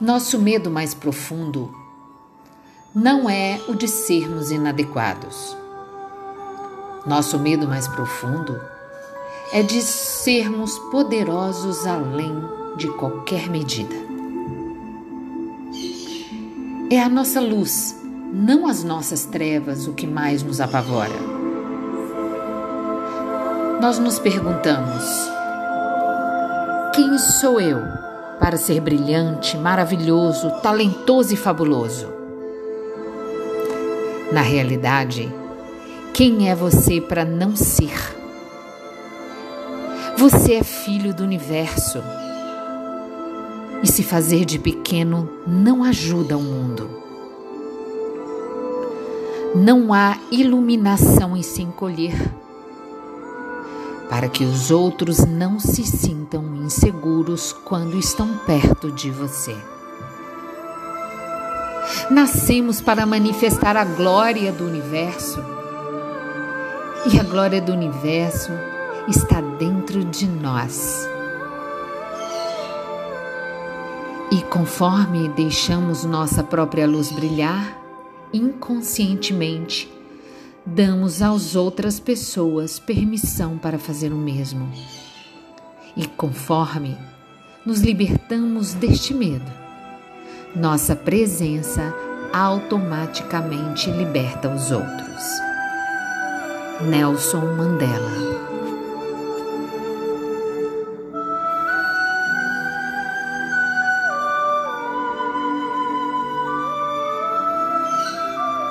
Nosso medo mais profundo não é o de sermos inadequados. Nosso medo mais profundo é de sermos poderosos além de qualquer medida. É a nossa luz, não as nossas trevas, o que mais nos apavora. Nós nos perguntamos: quem sou eu? Para ser brilhante, maravilhoso, talentoso e fabuloso. Na realidade, quem é você para não ser? Você é filho do universo. E se fazer de pequeno não ajuda o mundo. Não há iluminação em se encolher para que os outros não se sintam inseguros quando estão perto de você. Nascemos para manifestar a glória do universo. E a glória do universo está dentro de nós. E conforme deixamos nossa própria luz brilhar, inconscientemente, damos às outras pessoas permissão para fazer o mesmo. E conforme nos libertamos deste medo, nossa presença automaticamente liberta os outros. Nelson Mandela